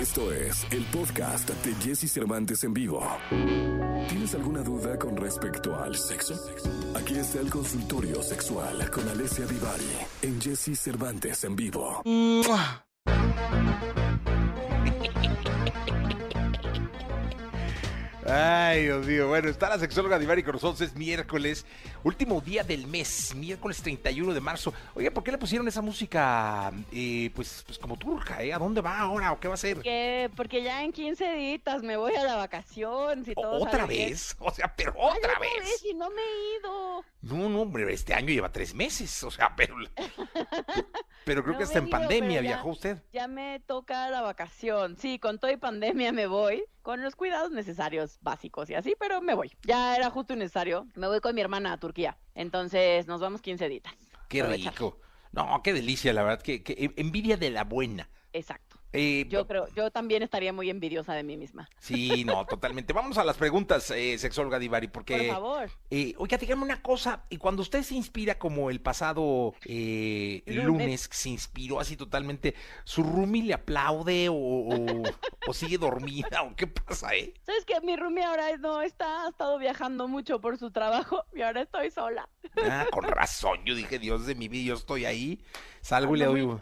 Esto es el podcast de Jesse Cervantes en vivo. ¿Tienes alguna duda con respecto al sexo? Aquí está el consultorio sexual con Alessia Divari en Jesse Cervantes en vivo. Ay, Dios mío. Bueno, está la sexóloga Divari nosotros. Es miércoles, último día del mes, miércoles 31 de marzo. Oye, ¿por qué le pusieron esa música, eh, pues, pues como turca, eh? ¿A dónde va ahora o qué va a hacer? Que porque ya en 15 días me voy a la vacación. Si todo ¿Otra bien. vez? O sea, pero Ay, otra otra vez. y no me he ido. No, no, hombre, este año lleva tres meses. O sea, pero. Pero creo No que hasta en digo, pandemia viajó usted. Ya me toca la vacación. Sí, con todo y pandemia me voy. Con los cuidados necesarios básicos y así, pero me voy. Ya era justo y necesario. Me voy con mi hermana a Turquía. Entonces nos vamos 15 días. Qué rico. No, qué delicia, la verdad. Que, que envidia de la buena. Exacto. Eh, Yo creo, yo también estaría muy envidiosa de mí misma. Sí, no, totalmente. Vamos a las preguntas, eh, sexóloga Divari, porque... Por favor. Eh, oiga, dígame una cosa, y cuando usted se inspira como el pasado eh, lunes. Se inspiró así totalmente, ¿su roomie le aplaude o, o- o sigue dormida o qué pasa, eh? ¿Sabes que Mi roomie ahora no está, ha estado viajando mucho por su trabajo y ahora estoy sola. Ah, con razón, yo dije, Dios de mi vida, yo estoy ahí, salgo y le doy... muy-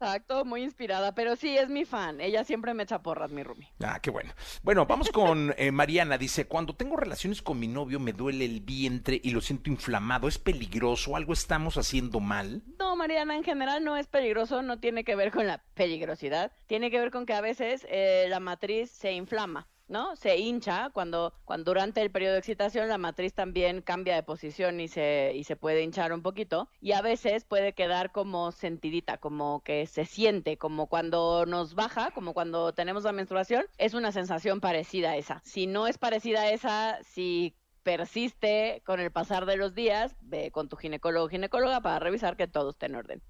Exacto, muy inspirada, pero sí es mi fan. Ella siempre me echa porras, mi roomie. Ah, qué bueno. Bueno, vamos con eh, Mariana. Dice, cuando tengo relaciones con mi novio me duele el vientre y lo siento inflamado. ¿Es peligroso? ¿Algo estamos haciendo mal? No, Mariana, en general no es peligroso, no tiene que ver con la peligrosidad, tiene que ver con que a veces eh, la matriz se inflama. ¿No? Se hincha cuando, cuando durante el periodo de excitación la matriz también cambia de posición y se, y se puede hinchar un poquito. Y a veces puede quedar como sentidita, como que se siente, como cuando nos baja, como cuando tenemos la menstruación. Es una sensación parecida a esa. Si no es parecida a esa, si persiste con el pasar de los días, ve con tu ginecólogo o ginecóloga para revisar que todo esté en orden.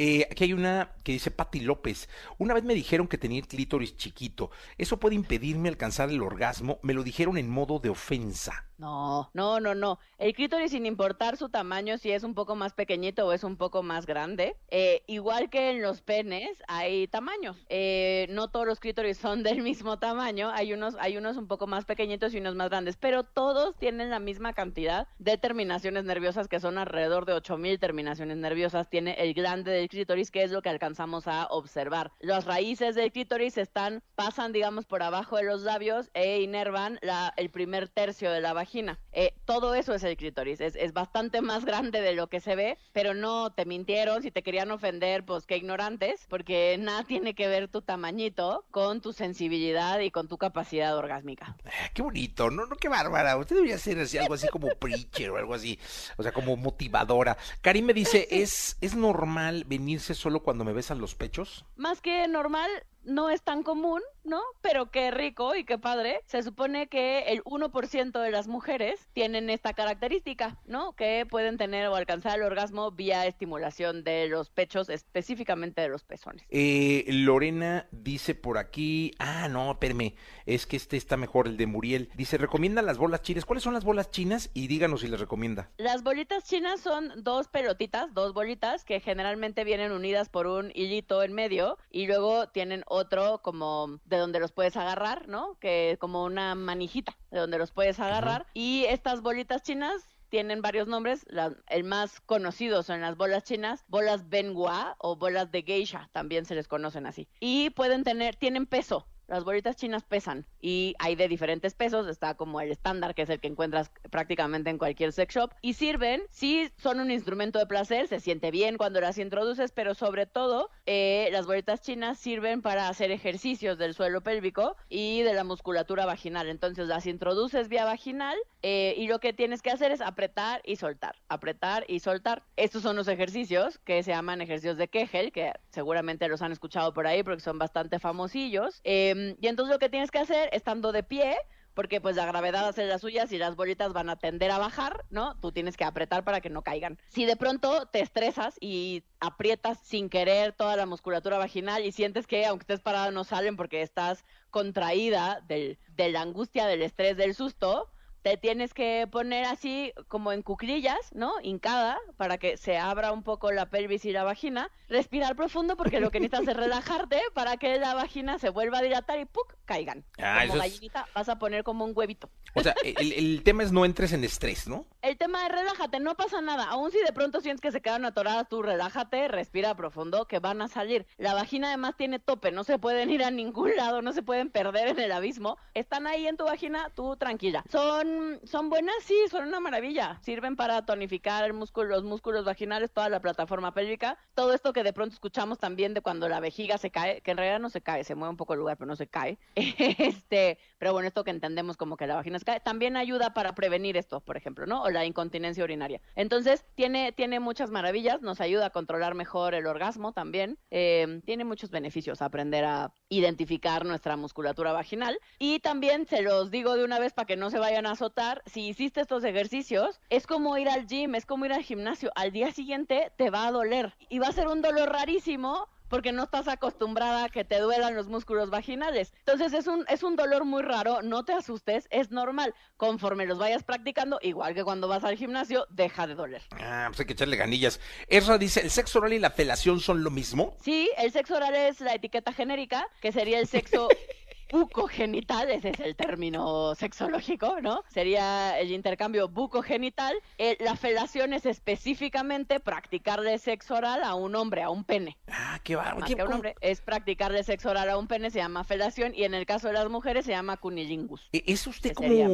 Eh, aquí hay una que dice Patti López. Una vez me dijeron que tenía clítoris chiquito. Eso puede impedirme alcanzar el orgasmo. Me lo dijeron en modo de ofensa. No, no, no, no. El clítoris, sin importar su tamaño, si es un poco más pequeñito o es un poco más grande, eh, igual que en los penes, hay tamaños. Eh, no todos los clítoris son del mismo tamaño. Hay unos, hay unos un poco más pequeñitos y unos más grandes, pero todos tienen la misma cantidad de terminaciones nerviosas, que son alrededor de 8000 terminaciones nerviosas. Tiene el glande del clítoris, que es lo que alcanzamos a observar. Las raíces del clítoris están, pasan, digamos, por abajo de los labios e inervan la, el primer tercio de la vagina. Eh, todo eso es el clítoris. Es, es bastante más grande de lo que se ve, pero no te mintieron. Si te querían ofender, pues qué ignorantes, porque nada tiene que ver tu tamañito con tu sensibilidad y con tu capacidad orgásmica. Ah, qué bonito, no, no, qué bárbara. Usted debería ser así, algo así como preacher o algo así. O sea, como motivadora. Karim me dice, ¿es, ¿es normal venirse solo cuando me besan los pechos? Más que normal, no es tan común, ¿no? Pero qué rico y qué padre. Se supone que el 1% de las mujeres tienen esta característica, ¿no? Que pueden tener o alcanzar el orgasmo vía estimulación de los pechos, específicamente de los pezones. Eh, Lorena dice por aquí, ah, no, espérame, es que este está mejor, el de Muriel. Dice, recomienda las bolas chinas. ¿Cuáles son las bolas chinas? Y díganos si les recomienda. Las bolitas chinas son dos pelotitas, dos bolitas que generalmente vienen unidas por un hilito en medio y luego tienen otro como de donde los puedes agarrar, ¿no? Que como una manijita de donde los puedes agarrar. Y estas bolitas chinas tienen varios nombres. La- el más conocido son las bolas chinas, bolas Benhua o bolas de geisha, también se les conocen así. Y pueden tener, tienen peso. Las bolitas chinas pesan y hay de diferentes pesos, está como el estándar, que es el que encuentras prácticamente en cualquier sex shop, y sirven, sí son un instrumento de placer, se siente bien cuando las introduces, pero sobre todo eh, las bolitas chinas sirven para hacer ejercicios del suelo pélvico y de la musculatura vaginal. Entonces las introduces vía vaginal eh, y lo que tienes que hacer es apretar y soltar, apretar y soltar. Estos son los ejercicios que se llaman ejercicios de Kegel, que seguramente los han escuchado por ahí porque son bastante famosillos. Eh, y entonces lo que tienes que hacer estando de pie, porque pues la gravedad hace las suyas y las bolitas van a tender a bajar, ¿no? Tú tienes que apretar para que no caigan. Si de pronto te estresas y aprietas sin querer toda la musculatura vaginal y sientes que aunque estés parado no salen porque estás contraída del, de la angustia, del estrés, del susto, te tienes que poner así como en cuclillas, ¿no? Hincada, para que se abra un poco la pelvis y la vagina. Respirar profundo porque lo que necesitas es relajarte para que la vagina se vuelva a dilatar y ¡puc! caigan. Ah, como es- gallinita vas a poner como un huevito. O sea, el, el tema es no entres en estrés, ¿no? El tema es relájate, no pasa nada. Aún si de pronto sientes que se quedan atoradas, tú relájate, respira profundo, que van a salir. La vagina además tiene tope, no se pueden ir a ningún lado, no se pueden perder en el abismo. Están ahí en tu vagina, tú tranquila. Son, son buenas, sí, son una maravilla. Sirven para tonificar el músculo, los músculos vaginales, toda la plataforma pélvica. Todo esto que de pronto escuchamos también de cuando la vejiga se cae, que en realidad no se cae, se mueve un poco el lugar, pero no se cae. Este, pero bueno, esto que entendemos como que la vagina se cae, también ayuda para prevenir esto, por ejemplo, ¿no? O la incontinencia urinaria. Entonces, tiene, tiene muchas maravillas, nos ayuda a controlar mejor el orgasmo también. eh, tiene muchos beneficios aprender a identificar nuestra musculatura vaginal. Y también se los digo de una vez para que no se vayan a azotar, si hiciste estos ejercicios, es como ir al gym, es como ir al gimnasio. Al día siguiente te va a doler y va a ser un dolor rarísimo porque no estás acostumbrada a que te duelan los músculos vaginales. Entonces es un, es un dolor muy raro, no te asustes, es normal. Conforme los vayas practicando, igual que cuando vas al gimnasio, deja de doler. Ah, pues hay que echarle ganillas. Ezra dice, ¿el sexo oral y la felación son lo mismo? Sí, el sexo oral es la etiqueta genérica, que sería el sexo bucogenital, ese es el término sexológico, ¿no? Sería el intercambio bucogenital. Eh, la felación es específicamente practicarle sexo oral a un hombre, a un pene. Ah, qué bárbaro. Más ¿Qué- que a un hombre, es practicarle sexo oral a un pene, se llama felación, y en el caso de las mujeres se llama cunilingus. E- Es usted como, sería-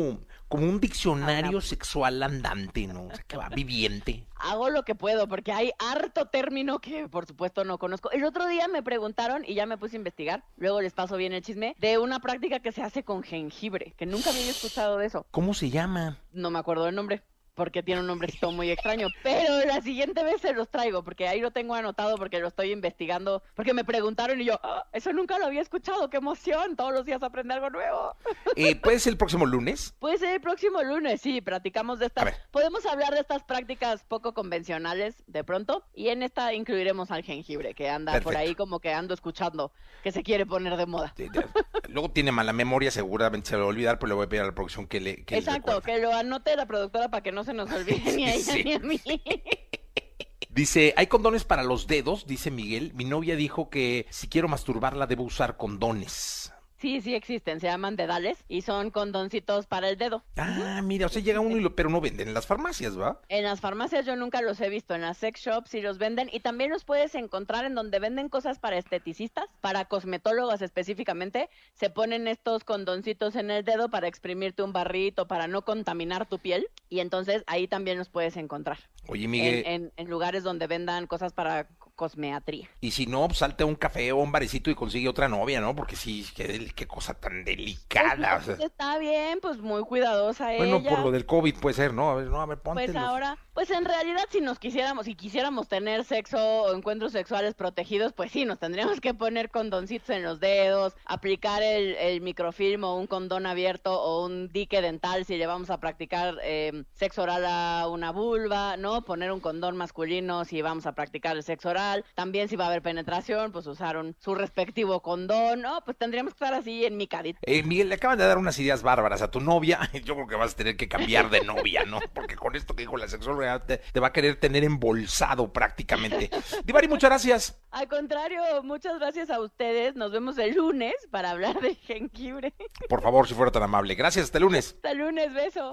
como un diccionario sexual andante, ¿no? O sea, que va viviente. Hago lo que puedo porque hay harto término que por supuesto no conozco. El otro día me preguntaron y ya me puse a investigar, luego les paso bien el chisme, de una práctica que se hace con jengibre, que nunca había escuchado de eso. ¿Cómo se llama? No me acuerdo el nombre porque tiene un nombrecito muy extraño, pero la siguiente vez se los traigo porque ahí lo tengo anotado porque lo estoy investigando, porque me preguntaron y yo, "Ah, eso nunca lo había escuchado, qué emoción, todos los días aprende algo nuevo. Eh, ¿Puede ser el próximo lunes? Puede ser el próximo lunes, sí, platicamos de estas. Podemos hablar de estas prácticas poco convencionales de pronto y en esta incluiremos al jengibre que anda por ahí como que ando escuchando que se quiere poner de moda. De- Luego tiene mala memoria, seguramente se lo va a olvidar, pero le voy a pedir a la producción que le que Exacto, que lo anote la productora para que no se nos olvide ni a ella Sí. ni a mí. Dice, hay condones para los dedos, dice Miguel. Mi novia dijo que si quiero masturbarla debo usar condones. Sí, sí existen, se llaman dedales y son condoncitos para el dedo. Ah, mira, o sea, llega uno y lo, pero no venden en las farmacias, ¿va? En las farmacias yo nunca los he visto, en las sex shops sí los venden y también los puedes encontrar en donde venden cosas para esteticistas, para cosmetólogos específicamente. Se ponen estos condoncitos en el dedo para exprimirte un barrito, para no contaminar tu piel y entonces ahí también los puedes encontrar. Oye, En, Miguel, en- en lugares donde vendan cosas para cosmeatría. y si no, pues salte a un café o un barecito y consigue otra novia, ¿no? Porque sí, qué, qué cosa tan delicada. o sea. Está bien, pues muy cuidadosa bueno, ella. por lo del COVID puede ser, ¿no? A ver, no, a ver, ponte Pues ahora, pues en realidad si nos quisiéramos, si quisiéramos tener sexo o encuentros sexuales protegidos, pues sí, nos tendríamos que poner condoncitos en los dedos, aplicar el, el microfilm o un condón abierto o un dique dental si le vamos a practicar eh, sexo oral a una vulva, ¿no? Poner un condón masculino si vamos a practicar el sexo oral. También si va a haber penetración, pues usar un, su respectivo condón, ¿no? Pues tendríamos que estar así en mi cadita. Eh, Miguel, le acaban de dar unas ideas bárbaras a tu novia. Yo creo que vas a tener que cambiar de novia, ¿no? Porque con esto que dijo la sexóloga te, te va a querer tener embolsado prácticamente. Divari, muchas gracias. Al contrario, muchas gracias a ustedes. Nos vemos el lunes para hablar de jengibre. Por favor, si fuera tan amable. Gracias, hasta el lunes. Hasta el lunes, beso.